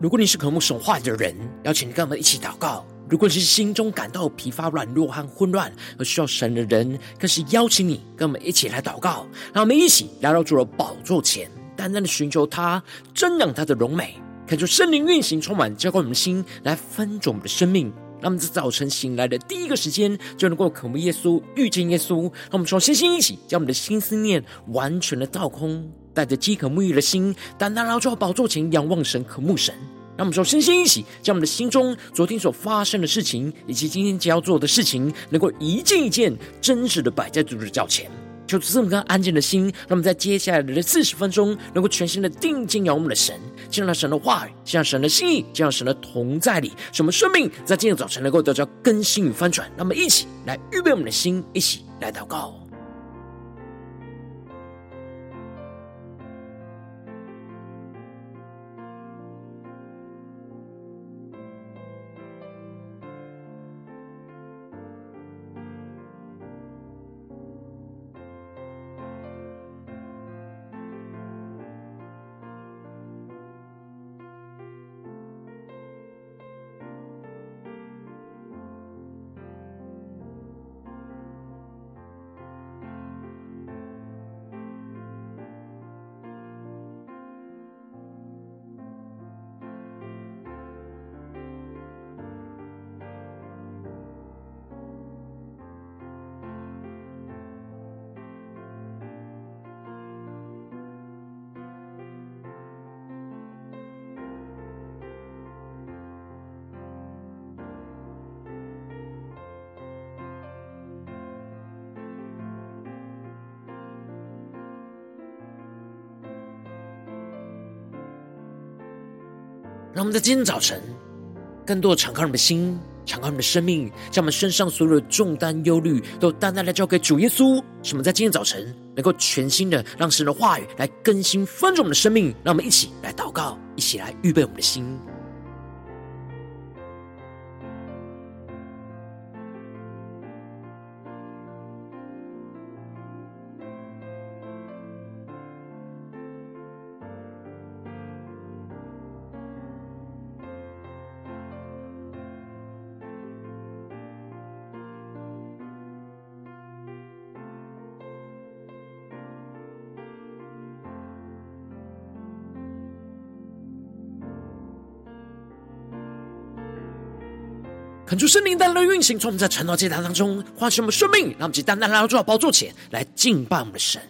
如果你是渴慕神话的人，邀请你跟我们一起祷告；如果你是心中感到疲乏、软弱和混乱而需要神的人，更是邀请你跟我们一起来祷告。让我们一起来到主的宝座前，单单的寻求他，瞻仰他的荣美，看出圣灵运行充满，浇灌我们的心，来分足我们的生命。让我们在早晨醒来的第一个时间，就能够渴慕耶稣、遇见耶稣。让我们从星星一起，将我们的心思念完全的倒空。带着饥渴沐浴的心，单单来到宝座前仰望神、渴慕神。让我们说，身心一起，将我们的心中昨天所发生的事情，以及今天将要做的事情，能够一件一件真实的摆在主的脚前。求主赐我们安静的心，让我们在接下来的四十分钟，能够全心的定睛仰望我们的神，见到神的话语，见到神的心意，见到神的同在里，使我们生命在今天早晨能够得到更新与翻转。让我们一起来预备我们的心，一起来祷告。让我们在今天早晨，更多的敞开我们的心，敞开我们的生命，将我们身上所有的重担、忧虑，都单单的交给主耶稣。使我们在今天早晨，能够全新的让神的话语来更新、翻转我们的生命。让我们一起来祷告，一起来预备我们的心。恳求圣灵单单的运行，从我们在晨祷祭坛当中唤醒我们生命，让我们单单来到主的宝座前来敬拜我们的神。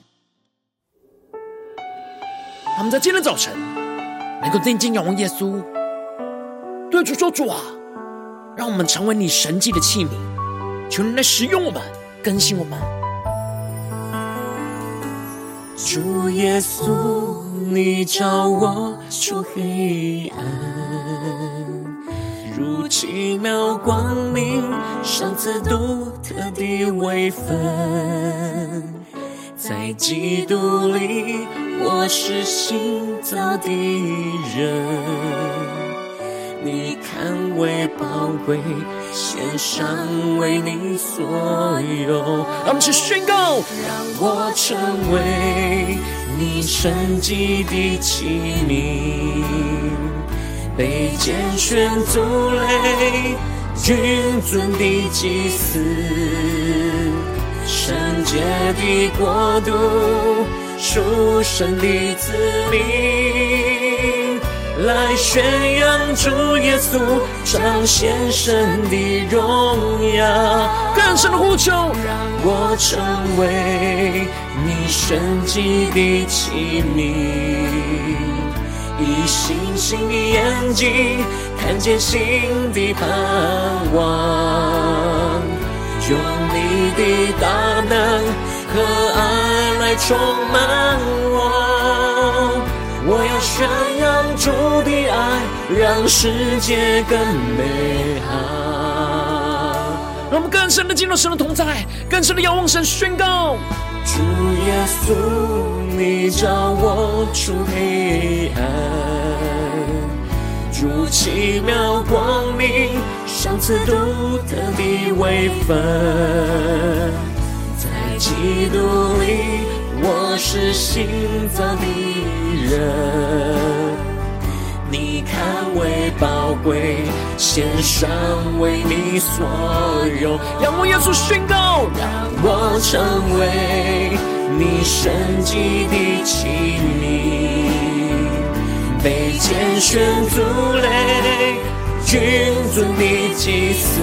我们在今天早晨能够定睛仰望耶稣，对主说：“主啊，让我们成为你神迹的器皿，求你来使用我们，更新我们。”主耶稣，你照我出黑暗。奇妙光明，赏赐独特的位分，在基督里我是新造的人，你看为宝贵，献上为你所有。让我们去宣告，让我成为你神迹的器皿。被拣选族类，君尊的祭司，圣洁的国度，属神的子民，来宣扬主耶稣，彰显神的荣耀。更深的呼求，让我成为你神迹的器皿。以星星的眼睛看见新的盼望，用你的大能和爱来充满我。我要宣扬主的爱，让世界更美好。让我们更深的进入神的同在，更深的仰望神，宣告。主耶稣，你照我出黑暗，如奇妙光明，赏赐独特的位分，在基督里我是新造的人，你看为宝贵，献上为你所有。让我耶稣宣告，让我成为你圣洁的器皿，被拣选族类，君尊的祭司，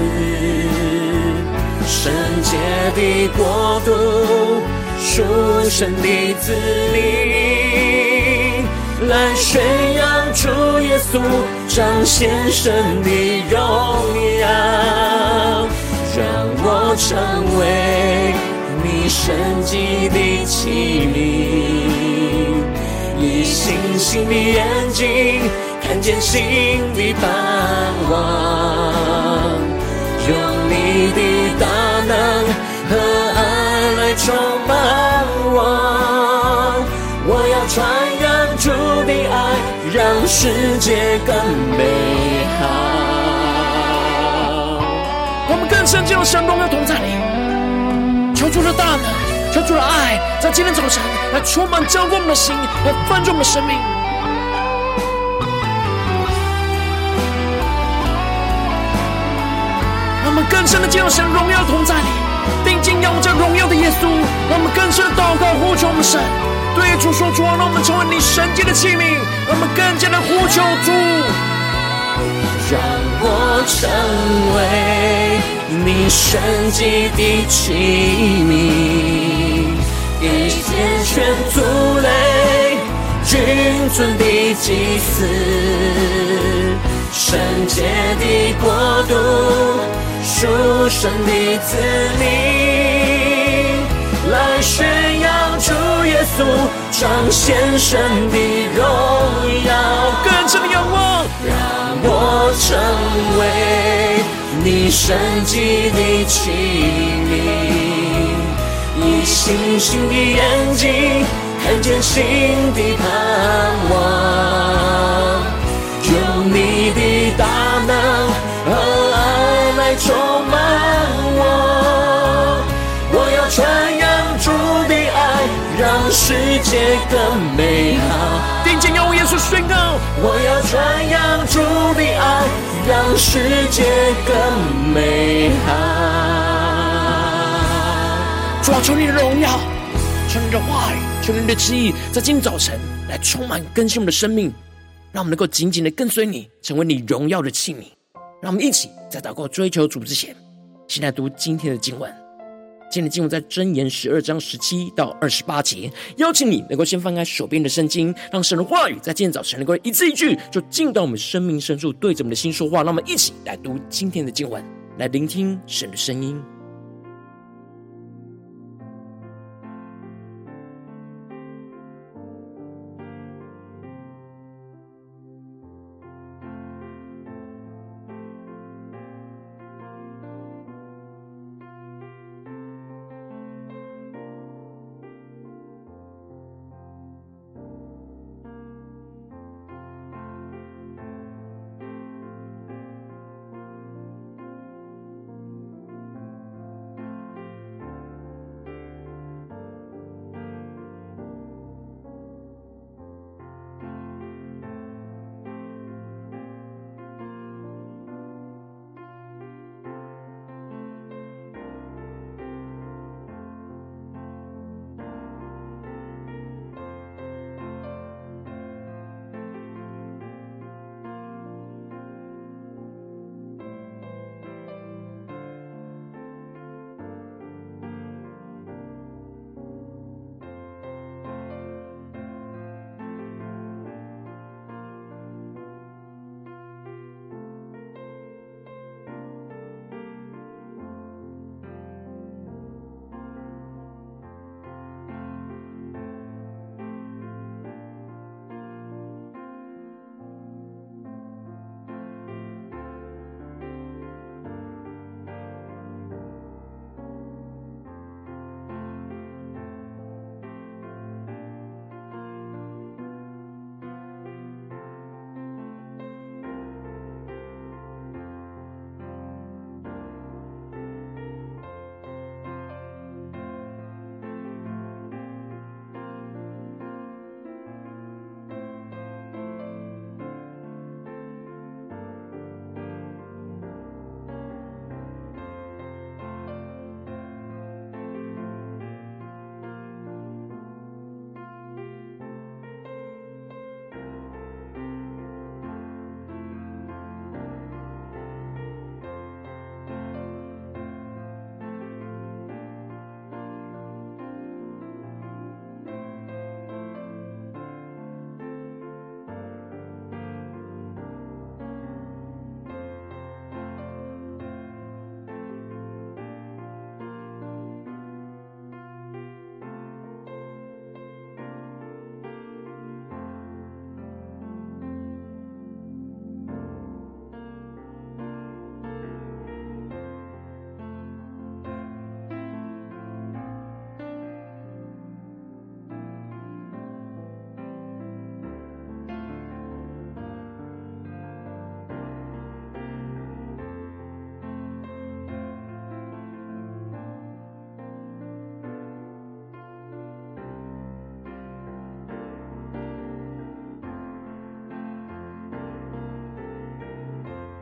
圣洁的国度，属神的子民，来宣扬主耶稣，彰显神的荣耀，让我成为你圣洁的器皿，以星星的眼睛看见新的盼望，用你的大能和爱来充满我，我要传扬主的爱，让世界更美好。我们更深进入神荣耀同在里，求主的大能，求主的爱，在今天早晨来充满浇灌我们的心，来翻转我们的生命。让我们更深的进入神荣耀同在里，定睛仰望这荣耀的耶稣。让我们更深的祷告呼求我们神，对主说主啊，让我们成为你圣洁的器皿。让我们更加的呼求主，让我成为你圣洁的器皿，以拣选族类，君尊的祭司，圣洁的国度，属神的子民，来宣扬主耶稣，彰显神的荣耀，更深的仰望，让我成为你圣洁的器皿，以星星的眼睛看见新的盼望，用你的大能和爱来充满我，我要传扬主的爱，让世界更美好。定睛仰望耶稣宣告，我要传扬主的爱，让世界更美好。主啊，求你的荣耀，求你的话语，求你的旨意，在今天早晨来充满更新我们的生命，让我们能够紧紧的跟随你，成为你荣耀的器皿。让我们一起在祷告追求主之前，先来读今天的经文。今天的经文在箴言十二章十七到二十八节，邀请你能够先翻开手边的圣经，让神的话语在今天早晨能够一字一句就进到我们生命深处，对着我们的心说话。让我们一起来读今天的经文，来聆听神的声音。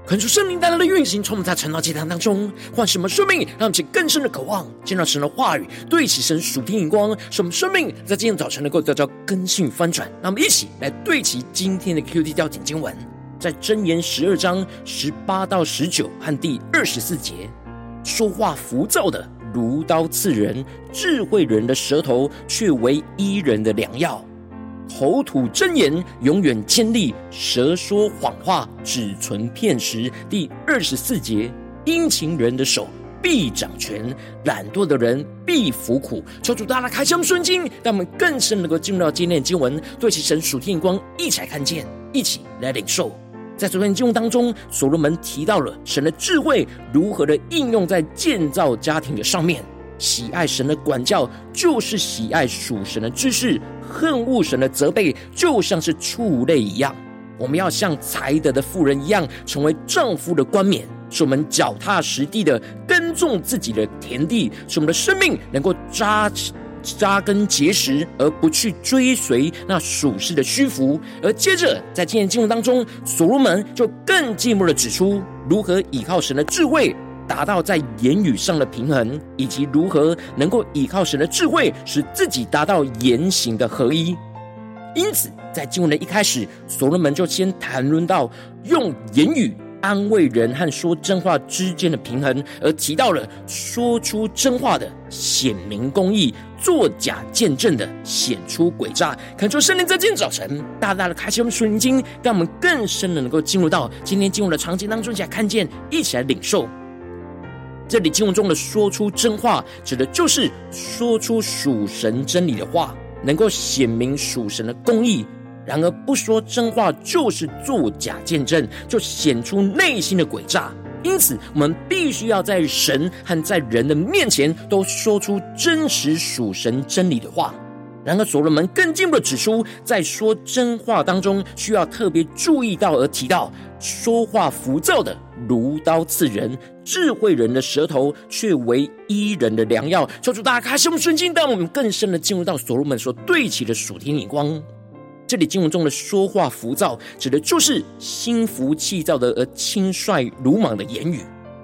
恳求圣灵带来的运行，从我们在晨祷祭坛当中唤醒我们生命，让我们更深的渴望，见到神的话语，对齐神属天眼光，使我们生命在今天早晨能够得到更新翻转。让我们一起来对齐今天的 QD 调点经文，在箴言十二章十八到十九和第二十四节，说话浮躁的如刀刺人，智慧人的舌头却为医人的良药。口吐真言，永远坚立；舌说谎话，只存片时。第二十四节，殷勤人的手必掌权，懒惰的人必服苦。求主大大开箱顺经，让我们更深能够进入到今天的经文，对其神属天光一起来看见，一起来领受。在昨天经文当中，所罗门提到了神的智慧如何的应用在建造家庭的上面。喜爱神的管教，就是喜爱属神的知识；恨恶神的责备，就像是畜类一样。我们要像才德的妇人一样，成为丈夫的冠冕，使我们脚踏实地的耕种自己的田地，使我们的生命能够扎扎根结实，而不去追随那属世的虚浮。而接着，在今天经文当中，所罗门就更进一步的指出，如何依靠神的智慧。达到在言语上的平衡，以及如何能够依靠神的智慧，使自己达到言行的合一。因此，在经文的一开始，所罗门就先谈论到用言语安慰人和说真话之间的平衡，而提到了说出真话的显明公义，作假见证的显出诡诈。恳求圣灵在今天早晨大大的开启我们属灵经，让我们更深的能够进入到今天经文的场景当中，一起来看见，一起来领受。这里经文中的说出真话，指的就是说出属神真理的话，能够显明属神的公义。然而不说真话，就是作假见证，就显出内心的诡诈。因此，我们必须要在神和在人的面前，都说出真实属神真理的话。然而，所罗门更进一步的指出，在说真话当中，需要特别注意到而提到，说话浮躁的如刀刺人。智慧人的舌头却为伊人的良药。求主大家开启圣经，让我们更深的进入到所罗门所对齐的属天眼光。这里经文中的说话浮躁，指的就是心浮气躁的而轻率鲁莽的言语，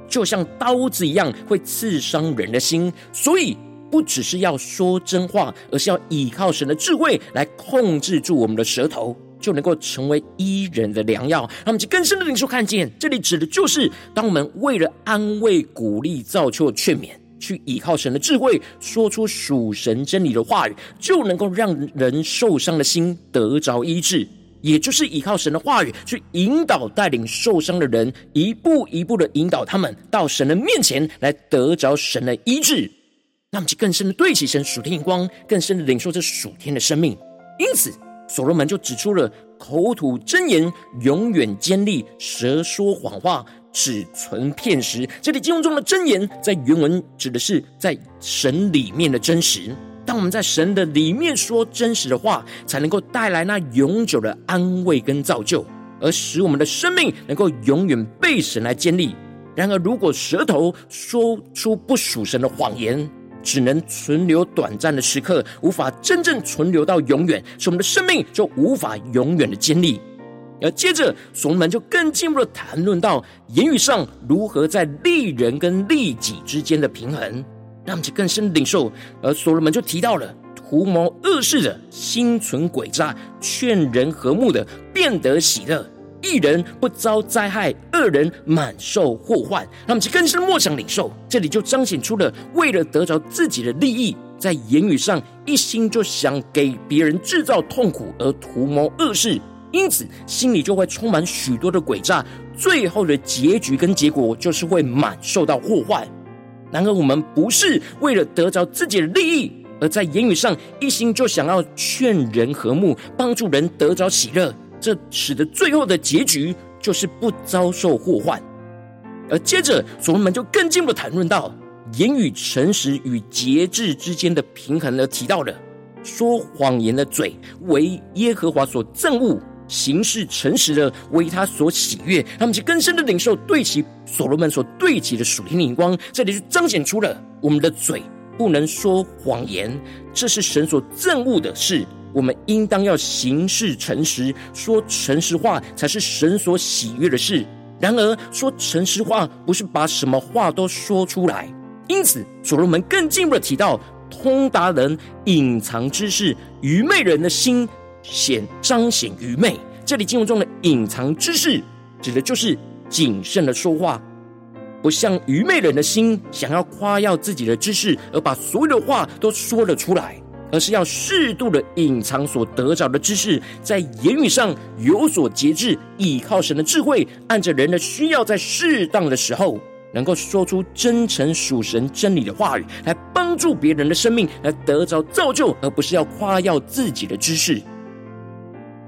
就像刀子一样会刺伤人的心。所以，不只是要说真话，而是要依靠神的智慧来控制住我们的舌头。就能够成为医人的良药。让我们去更深的领受看见，这里指的就是，当我们为了安慰、鼓励、造就、劝勉，去依靠神的智慧，说出属神真理的话语，就能够让人受伤的心得着医治。也就是依靠神的话语，去引导、带领受伤的人，一步一步的引导他们到神的面前来得着神的医治。让我们去更深的对齐神属天眼光，更深的领受这属天的生命。因此。所罗门就指出了口吐真言，永远坚立；舌说谎话，只存片时。这里经文中的真言，在原文指的是在神里面的真实。当我们在神的里面说真实的话，才能够带来那永久的安慰跟造就，而使我们的生命能够永远被神来坚立。然而，如果舌头说出不属神的谎言，只能存留短暂的时刻，无法真正存留到永远，使我们的生命就无法永远的坚立。而接着，所罗门就更进一步的谈论到言语上如何在利人跟利己之间的平衡，让其更深领受。而所罗门就提到了图谋恶事的心存诡诈，劝人和睦的变得喜乐。一人不遭灾害，二人满受祸患。那么，其更深的默想领受，这里就彰显出了为了得着自己的利益，在言语上一心就想给别人制造痛苦而图谋恶事，因此心里就会充满许多的诡诈，最后的结局跟结果就是会满受到祸患。然而，我们不是为了得着自己的利益，而在言语上一心就想要劝人和睦，帮助人得着喜乐。这使得最后的结局就是不遭受祸患，而接着所罗门就更进一步谈论到言语诚实与节制之间的平衡，而提到了说谎言的嘴为耶和华所憎恶，行事诚实的为他所喜悦。他们就更深的领受对齐所罗门所对齐的属天灵光，这里就彰显出了我们的嘴不能说谎言，这是神所憎恶的事。我们应当要行事诚实，说诚实话，才是神所喜悦的事。然而，说诚实话不是把什么话都说出来。因此，所罗门更进一步的提到，通达人隐藏知识，愚昧人的心显彰显愚昧。这里经文中的隐藏知识，指的就是谨慎的说话，不像愚昧人的心想要夸耀自己的知识，而把所有的话都说了出来，而是要适度的隐藏所得着的知识，在言语上有所节制，依靠神的智慧，按着人的需要，在适当的时候。能够说出真诚属神真理的话语，来帮助别人的生命来得着造就，而不是要夸耀自己的知识。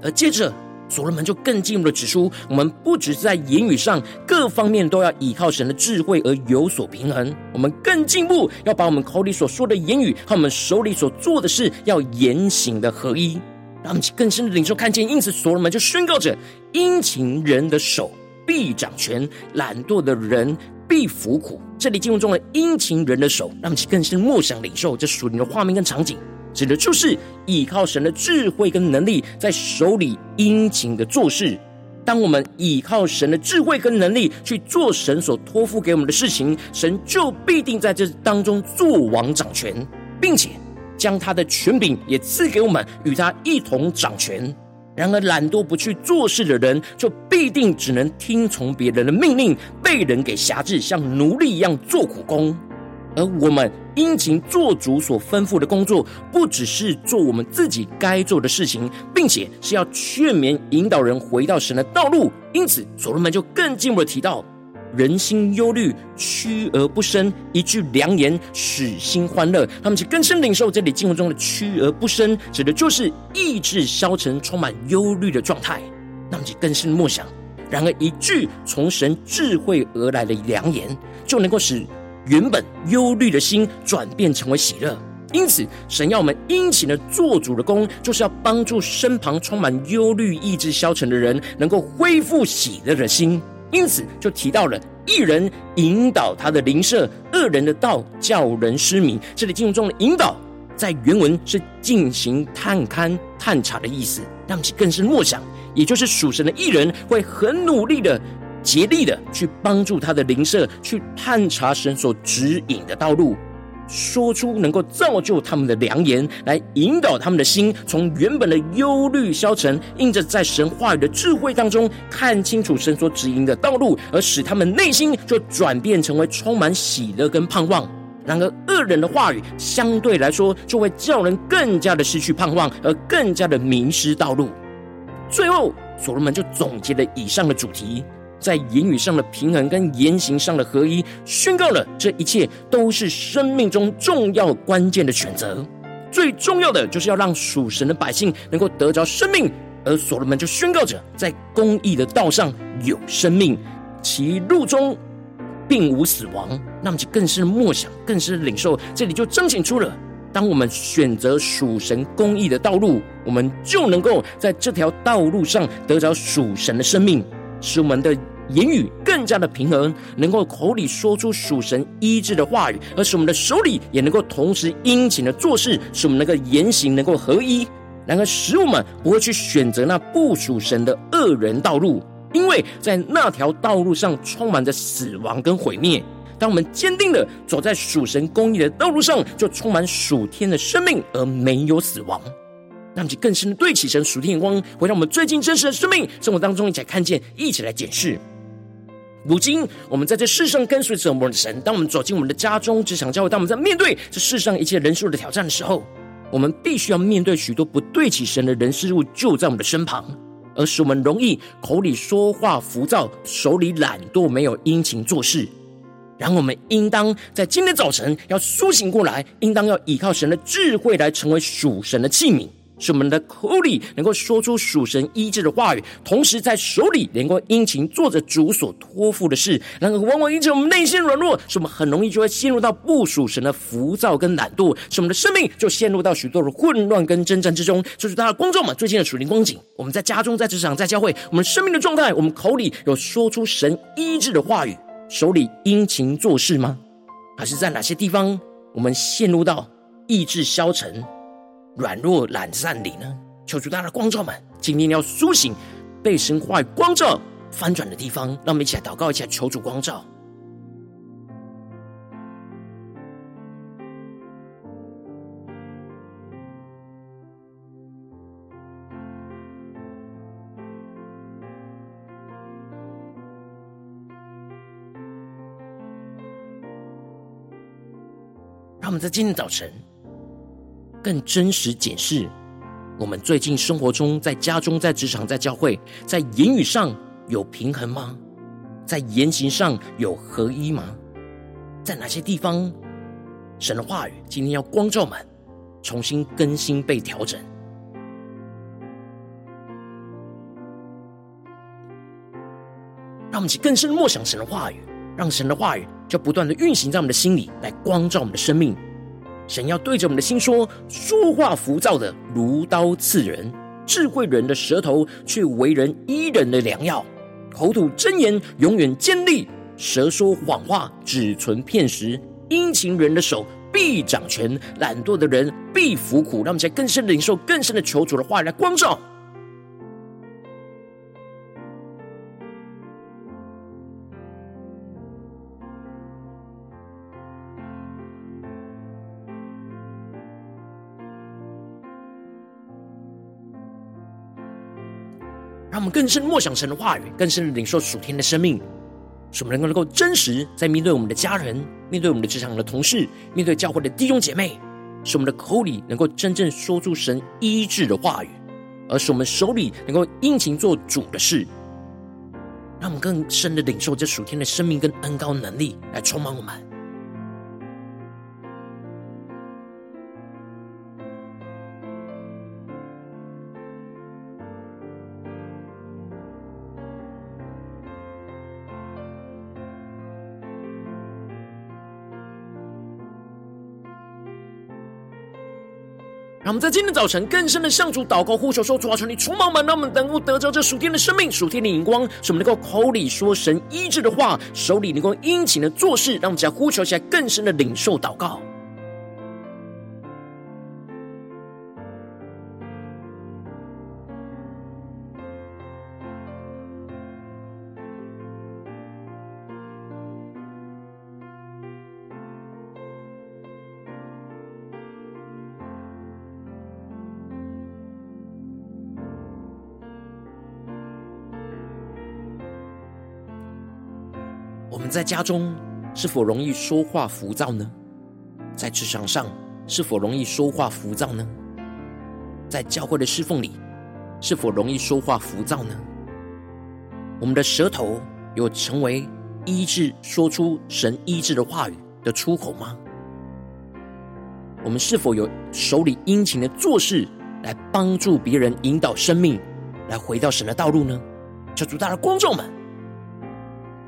而接着，所罗门就更进一步的指出，我们不只是在言语上各方面都要依靠神的智慧而有所平衡，我们更进一步要把我们口里所说的言语和我们手里所做的事要言行的合一，让我们更深的领受看见。因此，所罗门就宣告着：殷勤人的手必掌权，懒惰的人。必服苦。这里经文中的殷勤人的手，让其更是默想领受这属灵的画面跟场景，指的就是依靠神的智慧跟能力，在手里殷勤的做事。当我们依靠神的智慧跟能力去做神所托付给我们的事情，神就必定在这当中做王掌权，并且将他的权柄也赐给我们，与他一同掌权。然而，懒惰不去做事的人，就必定只能听从别人的命令，被人给挟制，像奴隶一样做苦工。而我们殷勤做主所吩咐的工作，不只是做我们自己该做的事情，并且是要劝勉、引导人回到神的道路。因此，所罗门就更进一步的提到。人心忧虑，屈而不伸；一句良言，使心欢乐。他们就更深领受这里经文中的“屈而不伸”，指的就是意志消沉、充满忧虑的状态。那么就更深默想。然而，一句从神智慧而来的良言，就能够使原本忧虑的心转变成为喜乐。因此，神要我们殷勤的做主的工，就是要帮助身旁充满忧虑、意志消沉的人，能够恢复喜乐的心。因此，就提到了一人引导他的邻舍，恶人的道叫人失明。这里经文中的引导，在原文是进行探勘、探查的意思，让其更深默想，也就是属神的义人会很努力的、竭力的去帮助他的灵舍，去探查神所指引的道路。说出能够造就他们的良言，来引导他们的心，从原本的忧虑消沉，印着在神话语的智慧当中，看清楚神所指引的道路，而使他们内心就转变成为充满喜乐跟盼望。然而恶人的话语相对来说，就会叫人更加的失去盼望，而更加的迷失道路。最后，所罗门就总结了以上的主题。在言语上的平衡跟言行上的合一，宣告了这一切都是生命中重要关键的选择。最重要的就是要让属神的百姓能够得着生命，而所罗门就宣告着，在公义的道上有生命，其路中并无死亡。那么就更是默想，更是领受。这里就彰显出了，当我们选择属神公义的道路，我们就能够在这条道路上得着属神的生命，使我们的。言语更加的平衡，能够口里说出属神医治的话语，而使我们的手里也能够同时殷勤的做事，使我们那个言行能够合一，然而使我们不会去选择那不属神的恶人道路，因为在那条道路上充满着死亡跟毁灭。当我们坚定的走在属神公义的道路上，就充满属天的生命，而没有死亡。让其更深的对起神属天眼光，回到我们最近真实的生命生活当中，一起来看见，一起来检视。如今，我们在这世上跟随着我们的神。当我们走进我们的家中、职场、教会，当我们在面对这世上一切人事物的挑战的时候，我们必须要面对许多不对起神的人事物就在我们的身旁，而使我们容易口里说话浮躁，手里懒惰，没有殷勤做事。然后，我们应当在今天早晨要苏醒过来，应当要依靠神的智慧来成为属神的器皿。使我们的口里能够说出属神医治的话语，同时在手里能够殷勤做着主所托付的事。然而，往往因着我们内心软弱，使我们很容易就会陷入到不属神的浮躁跟懒惰，使我们的生命就陷入到许多的混乱跟征战之中。就是大家观众们最近的属灵光景，我们在家中、在职场、在教会，我们生命的状态，我们口里有说出神医治的话语，手里殷勤做事吗？还是在哪些地方我们陷入到意志消沉？软弱懒散里呢？求主大家的光照们，今天要苏醒，被神话光照，翻转的地方。让我们一起来祷告，一下求主光照。让我们在今天早晨更真实检视我们最近生活中，在家中、在职场、在教会，在言语上有平衡吗？在言行上有合一吗？在哪些地方，神的话语今天要光照我们，重新更新、被调整？让我们去更深的默想神的话语，让神的话语。就不断的运行在我们的心里，来光照我们的生命。神要对着我们的心说：说话浮躁的如刀刺人，智慧人的舌头却为人医人的良药。口吐真言永远坚利，舌说谎话只存片时。殷勤人的手必掌权，懒惰的人必服苦。让我们在更深的领受、更深的求主的话语来光照。让我们更深默想神的话语，更深的领受属天的生命，使我们能够能够真实在面对我们的家人、面对我们的职场的同事、面对教会的弟兄姐妹，使我们的口里能够真正说出神医治的话语，而使我们手里能够殷勤做主的事。让我们更深的领受这属天的生命跟恩膏能力来充满我们。让我们在今天早晨更深的向主祷告呼求说：主啊，求你充满满，让我们能够得着这属天的生命、属天的荧光，使我们能够口里说神医治的话，手里能够殷勤的做事。让我们只要呼求下，更深的领受祷告。我们在家中是否容易说话浮躁呢？在职场上是否容易说话浮躁呢？在教会的侍奉里是否容易说话浮躁呢？我们的舌头有成为医治、说出神医治的话语的出口吗？我们是否有手里殷勤的做事，来帮助别人引导生命，来回到神的道路呢？求主大的光照们。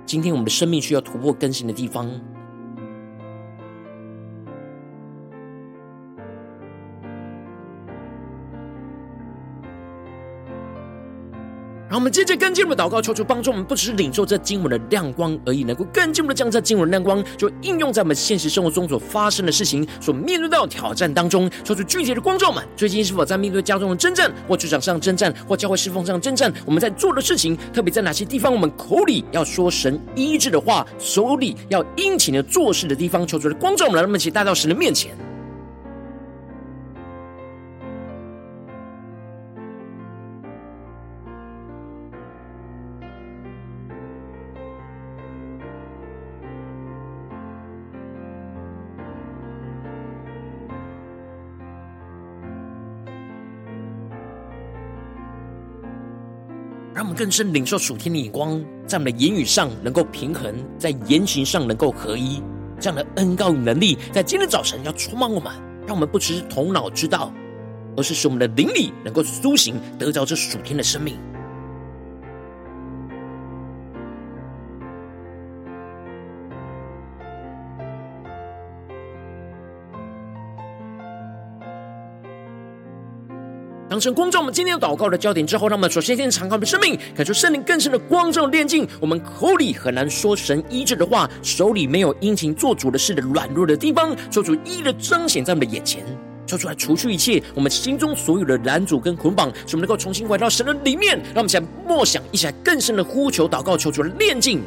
今天我们的生命需要突破更新的地方。我们接着更进一步祷告，求主帮助我们，不只是领受这经文的亮光而已，能够更进一步的将这经文的亮光，就应用在我们现实生活中所发生的事情、所面对到的挑战当中。求主具体的光照们，最近是否在面对家中的征战，或职场上征战，或教会侍奉上征战？我们在做的事情，特别在哪些地方，我们口里要说神医治的话，手里要殷勤的做事的地方，求主的光照我们，让我们一起带到神的面前。让我们更深领受属天的眼光，在我们的言语上能够平衡，在言行上能够合一，这样的恩膏与能力，在今天早晨要充满我们，让我们不只是头脑知道，而是使我们的灵里能够苏醒，得着这属天的生命。当神光照我们今天祷告的焦点之后，让我们首先先敞开我们的生命，感受圣灵更深的光照的炼净。我们口里很难说神医治的话，手里没有殷勤做主的事的软弱的地方，求主一一的彰显在我们的眼前。求主来除去一切我们心中所有的拦阻跟捆绑，使我们能够重新回到神的里面。让我们一起来默想，一起来更深的呼求祷告，求主的炼净。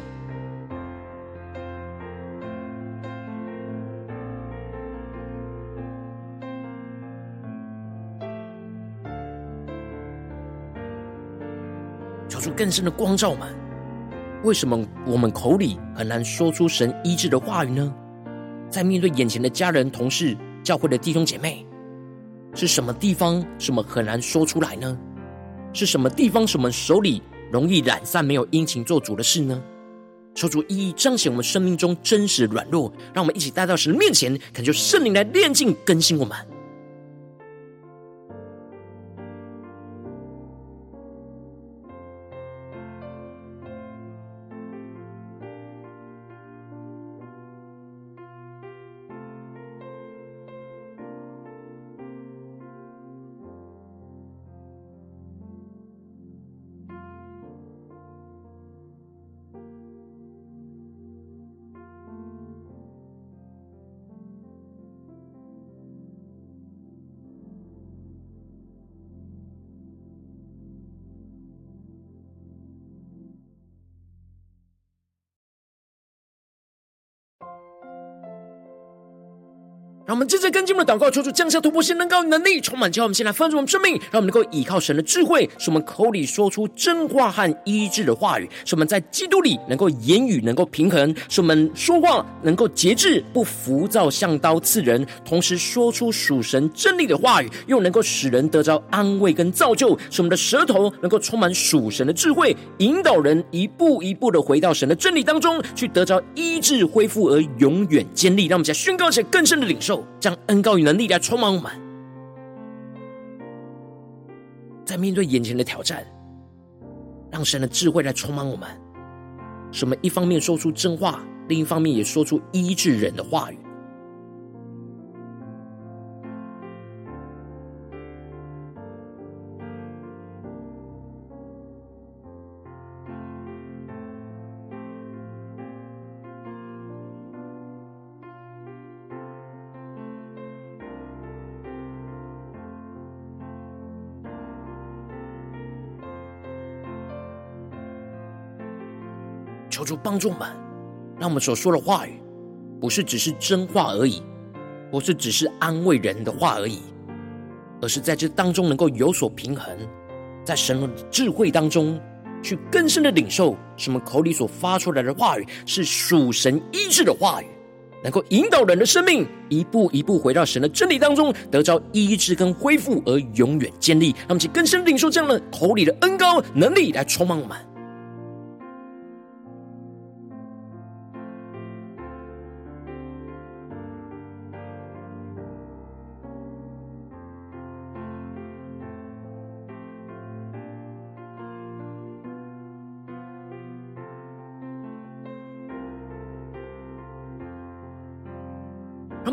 更深的光照们。为什么我们口里很难说出神医治的话语呢？在面对眼前的家人、同事、教会的弟兄姐妹，是什么地方什么很难说出来呢？是什么地方什么手里容易懒散，没有殷勤做主的事呢？求主一一彰显我们生命中真实的软弱，让我们一起带到神面前，恳求圣灵来炼净更新我们。着跟进我们的祷告，求主降下突破性、能高能力，充满叫我们先来丰盛我们生命，让我们能够依靠神的智慧，使我们口里说出真话和医治的话语，使我们在基督里能够言语能够平衡，使我们说话能够节制，不浮躁，像刀刺人，同时说出属神真理的话语，又能够使人得着安慰跟造就，使我们的舌头能够充满属神的智慧，引导人一步一步的回到神的真理当中去，得着医治恢复而永远坚立。让我们再宣告一些更深的领受。让恩高与能力来充满我们，在面对眼前的挑战，让神的智慧来充满我们。什么一方面说出真话，另一方面也说出医治人的话语。主帮助我们，让我们所说的话语，不是只是真话而已，不是只是安慰人的话而已，而是在这当中能够有所平衡，在神的智慧当中去更深的领受，什么口里所发出来的话语是属神医治的话语，能够引导人的生命一步一步回到神的真理当中，得着医治跟恢复而永远建立。让我们去更深领受这样的口里的恩膏能力来充满我们。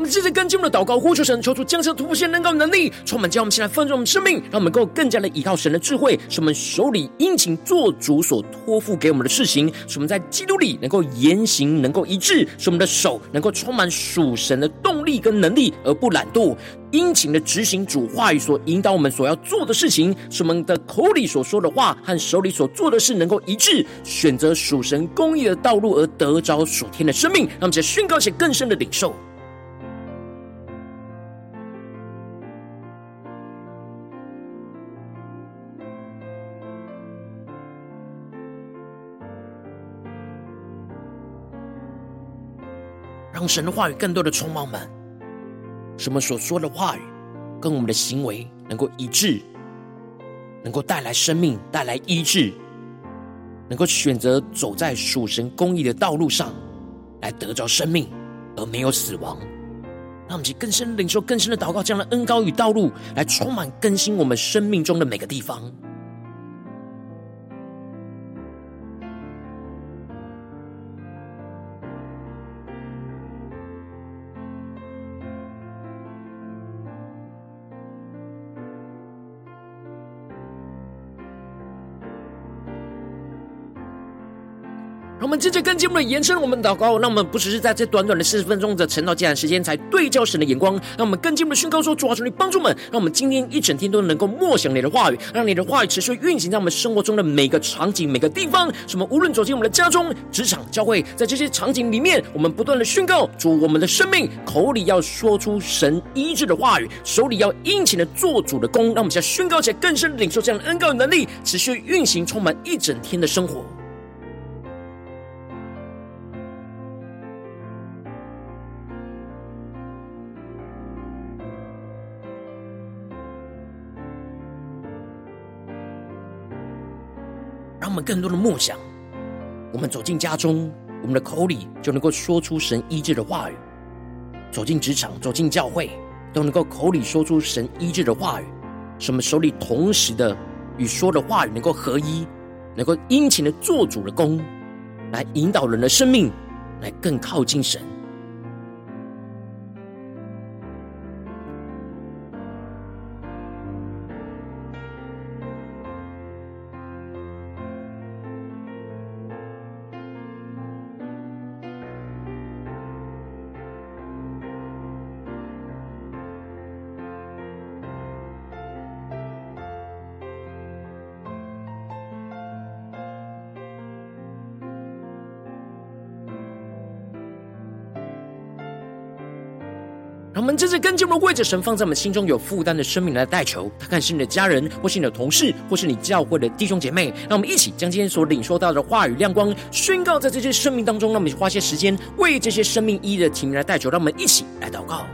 们接着跟进我们的祷告，呼求神，求主降下突破性、能够能力，充满将我们现在丰盛我们生命，让我们能够更加的依靠神的智慧，使我们手里殷勤做主所托付给我们的事情，使我们在基督里能够言行能够一致，使我们的手能够充满属神的动力跟能力，而不懒惰，殷勤的执行主话语所引导我们所要做的事情，使我们的口里所说的话和手里所做的事能够一致，选择属神公义的道路而得着属天的生命，让我们在宣告且更深的领受。神的话语更多的充满我们，什么所说的话语跟我们的行为能够一致，能够带来生命，带来医治，能够选择走在属神公义的道路上，来得着生命而没有死亡。让我们去更深领受、更深的祷告，这样的恩膏与道路来充满更新我们生命中的每个地方。们接着更进步的延伸我们祷告，让我们不只是在这短短的四十分钟的晨祷祭坛时间才对焦神的眼光，让我们更进一步的宣告说：主啊，求你帮助我们，让我们今天一整天都能够默想你的话语，让你的话语持续运行在我们生活中的每个场景、每个地方。什么？无论走进我们的家中、职场、教会，在这些场景里面，我们不断的宣告主，我们的生命口里要说出神医治的话语，手里要殷勤的做主的工，让我们现在宣告起来，更深的领受这样的恩膏的能力，持续运行，充满一整天的生活。们更多的梦想，我们走进家中，我们的口里就能够说出神医治的话语；走进职场，走进教会，都能够口里说出神医治的话语。使我们手里同时的与说的话语能够合一，能够殷勤的做主的工，来引导人的生命，来更靠近神。让我们这次跟进我们为着神放在我们心中有负担的生命来代求，他看是你的家人，或是你的同事，或是你教会的弟兄姐妹。让我们一起将今天所领受到的话语亮光宣告在这些生命当中。让我们花些时间为这些生命一一的提名来代求。让我们一起来祷告。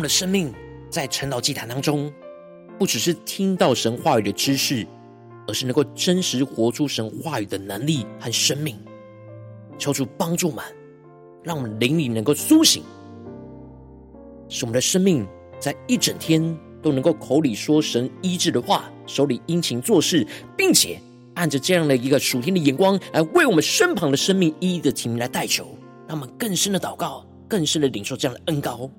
们的生命在晨祷祭坛当中，不只是听到神话语的知识，而是能够真实活出神话语的能力和生命。求主帮助们，让我们灵里能够苏醒，使我们的生命在一整天都能够口里说神医治的话，手里殷勤做事，并且按着这样的一个属天的眼光来为我们身旁的生命一一的提名来代求，让我们更深的祷告，更深的领受这样的恩膏。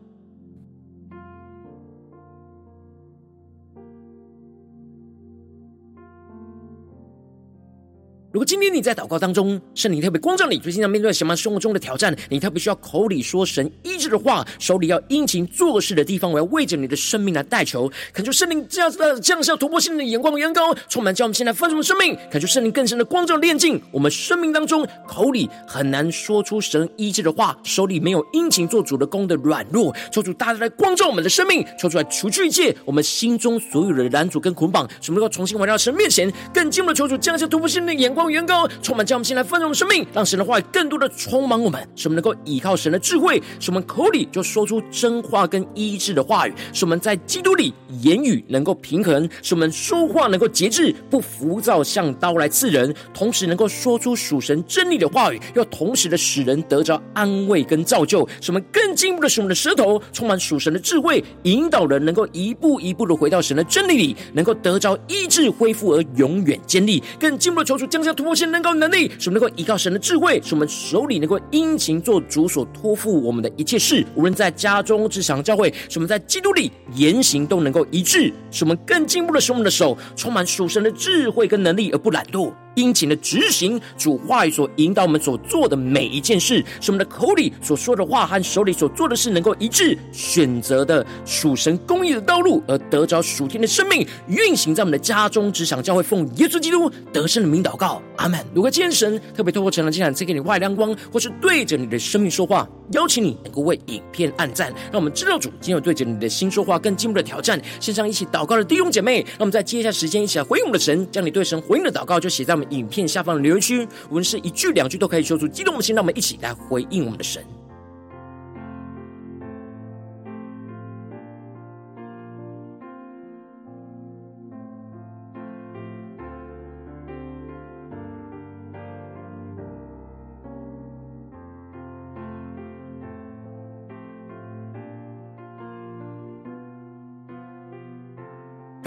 如果今天你在祷告当中，圣灵特别光照你，最近要面对什么生活中的挑战，你特别需要口里说神医治的话，手里要殷勤做事的地方，我要为着你的生命来代求，恳求圣灵这样子的降下突破性的眼光和恩膏，充满叫我们现在丰盛的生命，恳求圣灵更深的光照炼净我们生命当中口里很难说出神医治的话，手里没有殷勤做主的工的软弱，求主大大来光照我们的生命，求主来除去一切我们心中所有的拦阻跟捆绑，使我们能够重新回到神面前，更进一步的求主降下突破性的眼光。原高充满，将我们先来丰盛的生命，让神的话语。更多的充满我们，使我们能够依靠神的智慧，使我们口里就说出真话跟医治的话语，使我们在基督里言语。能够平衡，使我们说话能够节制，不浮躁，像刀来刺人，同时能够说出属神真理的话语，又同时的使人得着安慰跟造就，使我们更进步的使我们的舌头充满属神的智慧，引导人能够一步一步的回到神的真理里，能够得着医治恢复而永远坚立，更进步的求主突破性能够能力，使我们能够依靠神的智慧，使我们手里能够殷勤做主所托付我们的一切事，无论在家中、职场、教会，使我们在基督里言行都能够一致，使我们更进步的使我们的手充满属神的智慧跟能力，而不懒惰。殷勤的执行主话语所引导我们所做的每一件事，使我们的口里所说的话和手里所做的事能够一致，选择的属神公义的道路，而得着属天的生命运行在我们的家中、职场、教会，奉耶稣基督得胜的名祷告，阿门。如果今天神特别透过晨祷祭坛赐给你外亮光，或是对着你的生命说话，邀请你能够为影片按赞，让我们知道主今天有对着你的心说话，更进一步的挑战。线上一起祷告的弟兄姐妹，让我们在接下时间一起来回应我们的神，将你对神回应的祷告就写在我们影片下方的留言区，无论是一句两句都可以说出激动的心，让我们一起来回应我们的神。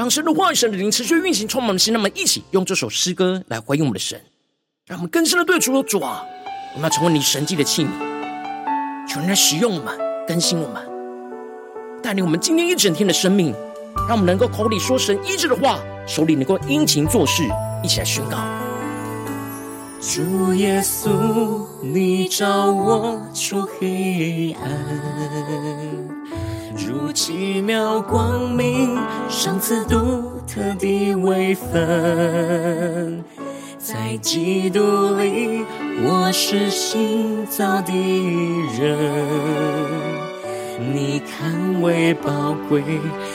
让神的话语、神的灵持续运行，充满我们的心。让我们一起用这首诗歌来回应我们的神，让我们更深的对主说：主啊，我们要成为你神迹的器皿，求你来使用我们，更新我们，带领我们今天一整天的生命。让我们能够口里说神医治的话，手里能够殷勤做事，一起来宣告。主耶稣，你照我出黑暗，如奇妙光明，赏赐独特的位分，在基督里，我是新造的人。你看为宝贵，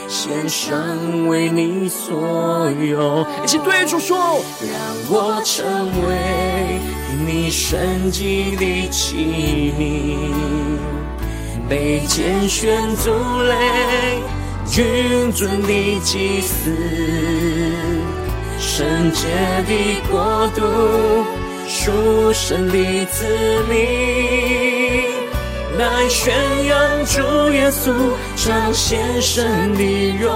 献上为你所有。一起对主说，让我成为你神迹的器皿，被拣选族类，君尊的祭司，圣洁的国度，属神的子民。来宣扬主耶稣彰显神的荣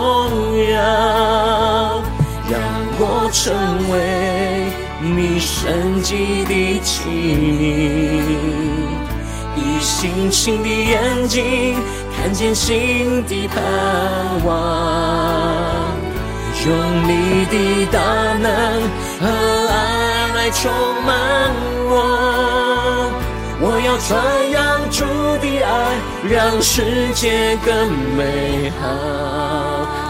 耀，让我成为你神迹的器皿，以星星的眼睛看见新的盼望，用你的大能和爱来充满我，我要传扬。主的爱让世界更美好。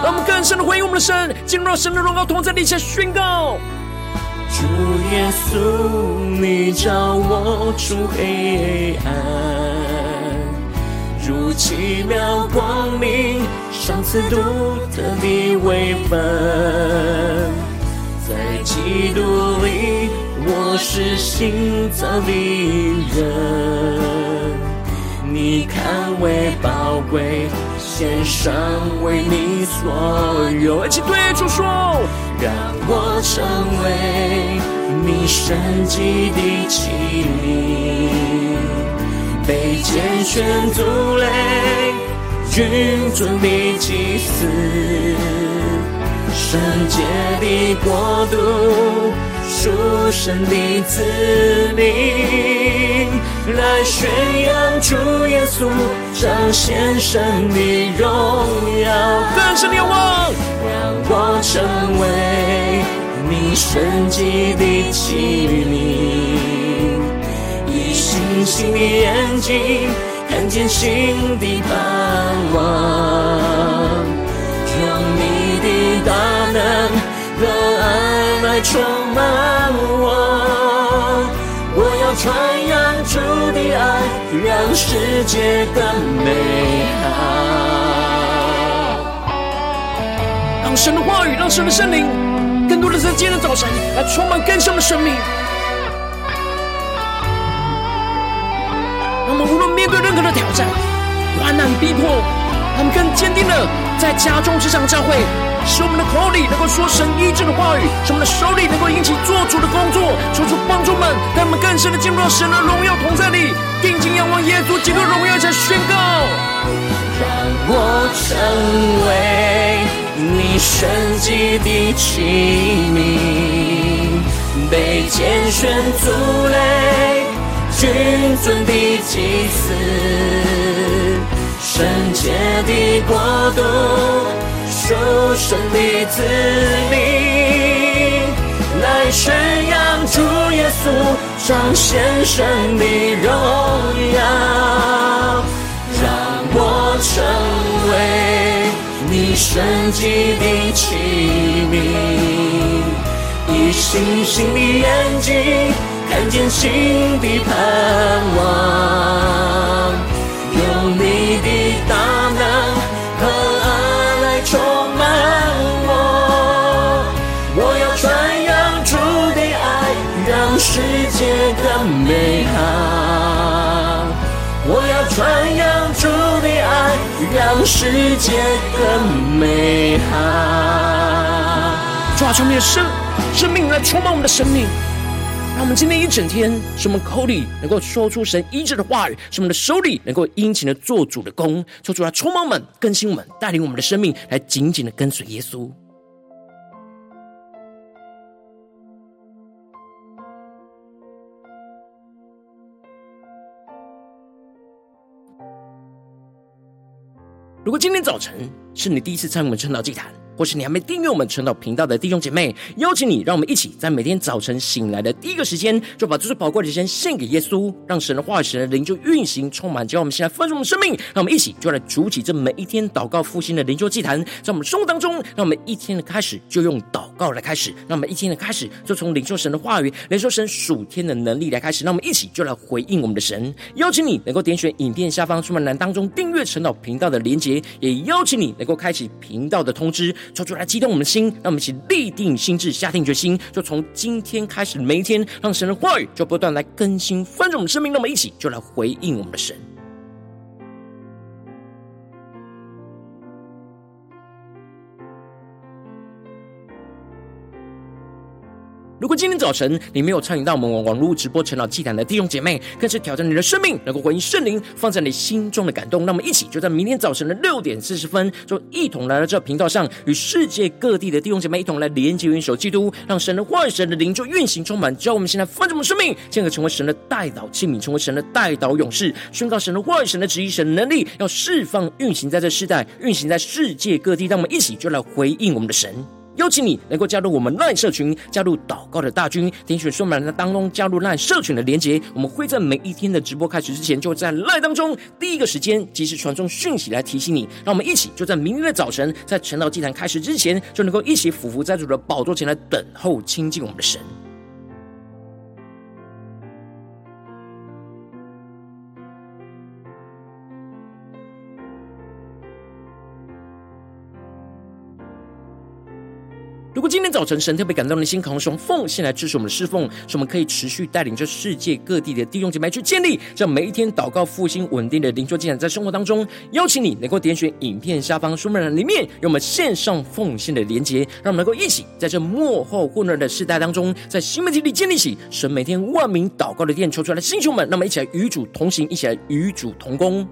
让我们更深的回应我们的神，进入到神的荣耀同在底，下宣告：主耶稣，你照我出黑暗，如奇妙光明，赏赐独特的位分，在基督里，我是新造的人。你看为宝贵，献上为你所有。一起对主说，让我成为你神迹的器皿，被拣选族类，君尊的祭司，圣洁的国度，属神的子民。来宣扬主耶稣彰显神的荣耀，更深的仰望，让我成为你神迹的器皿，以星星的眼睛看见新的盼望，用你的大能和爱来充满我，我要传。主的爱让世界更美好，让神的话语，让神的圣灵，更多的在今天早晨来充满更深的生命。让我们无论面对任何的挑战、患难、逼迫，他们更坚定的在家中、职场、教会。使我们的口里能够说神医治的话语，使我们的手里能够引起做主的工作，求主帮助们，让我们更深的进入到神的荣耀同在里，定睛仰望耶稣基督荣耀，才宣告：让我成为你神迹的器皿，被拣选族类，君尊的祭司，圣洁的国度。属神的子民，来宣扬主耶稣彰显神的荣耀，让我成为你神迹的器皿，以星星的眼睛看见新的盼望，让世界更美好。抓住你的生生命来充满我们的生命，让我们今天一整天，使我们口里能够说出神医治的话语，使我们的手里能够殷勤的做主的工，求主来充满我们，更新我们，带领我们的生命来紧紧的跟随耶稣。如果今天早晨是你第一次参与我们晨祷祭坛，或是你还没订阅我们晨祷频道的弟兄姐妹，邀请你，让我们一起在每天早晨醒来的第一个时间，就把这最宝贵的时间献给耶稣，让神的话语、神的灵就运行充满，叫我们现在丰盛的生命。让我们一起就来主起这每一天祷告复兴的灵修祭坛，在我们生活当中，让我们一天的开始就用祷告来开始，让我们一天的开始就从领受神的话语、领受神属天的能力来开始。让我们一起就来回应我们的神。邀请你能够点选影片下方说明栏当中订阅晨祷频道的连结，也邀请你能够开启频道的通知，说出来激动我们的。心，让我们一起立定心智，下定决心，就从今天开始，每一天，让神的话语就不断来更新翻转我们生命。那么一起就来回应我们的神。如果今天早晨你没有参与到我们网网络直播晨祷祭坛的弟兄姐妹，更是挑战你的生命，能够回应圣灵放在你心中的感动。那么，一起就在明天早晨的六点四十分，就一同来到这频道上，与世界各地的弟兄姐妹一同来连接、元首基督，让神的话语、神的灵就运行充满，叫我们现在丰盛的生命，进而成为神的代祷器皿，成为神的代祷勇士，宣告神的话语、神的旨意、神的能力，要释放、运行在这世代，运行在世界各地。让我们一起就来回应我们的神。邀请你能够加入我们赖社群，加入祷告的大军，点选说明栏当中加入赖社群的连结。我们会在每一天的直播开始之前，就在赖当中第一个时间及时传送讯息来提醒你。让我们一起就在明天的早晨，在晨祷祭坛开始之前，就能够一起俯伏在主的宝座前来等候亲近我们的神。如果今天早晨神特别感动的心，渴望用奉献来支持我们的侍奉，使我们可以持续带领着世界各地的弟兄姐妹去建立这每一天祷告复兴稳定的灵修进展，在生活当中，邀请你能够点选影片下方说明栏里面有我们线上奉献的连结，让我们能够一起在这末后混乱的世代当中，在新媒体里建立起神每天万名祷告的殿，求出来的弟兄们，那么一起来与主同行，一起来与主同工。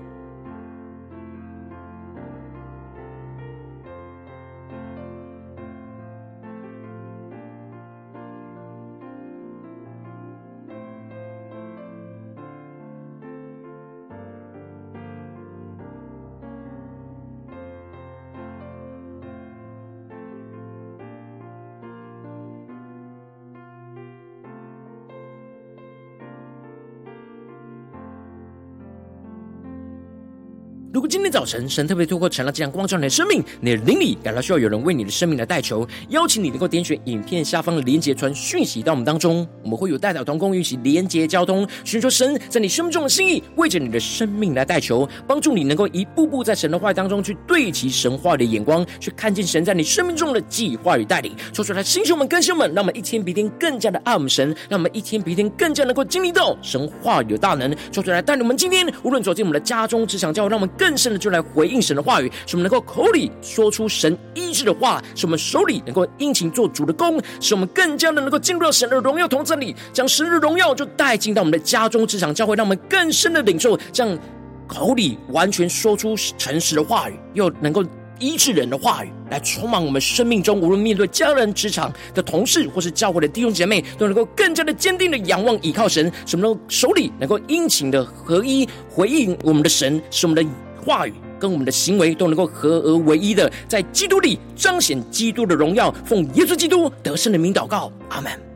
如果今天早晨神特别透过晨祷这样光照你的生命，你的灵里感到需要有人为你的生命来代求，邀请你能够点选影片下方的连结传讯息到我们当中，我们会有代表同工一起连结交通，寻求神在你生命中的心意，为着你的生命来代求，帮助你能够一步步在神的话当中去对齐神话的眼光，去看见神在你生命中的计划与带领。说出来，弟兄们、更新们，让我们一天比一天更加的爱我们神，让我们一天比一天更加能够经历到神话语的大能。说出来，带领我们今天无论走进我们的家中、职场、教会，让我们更深的就来回应神的话语，使我们能够口里说出神医治的话，使我们手里能够殷勤做主的工，使我们更加的能够进入到神的荣耀同在里，将神的荣耀就带进到我们的家中、职场、教会，让我们更深的领受，这样口里完全说出诚实的话语，又能够医治人的话语，来充满我们生命中，无论面对家人、职场的同事，或是教会的弟兄姐妹，都能够更加的坚定的仰望、倚靠神，使我们手里能够殷勤的合一回应我们的神，使我们的。话语跟我们的行为都能够合而为一的，在基督里彰显基督的荣耀，奉耶稣基督得胜的名祷告，阿门。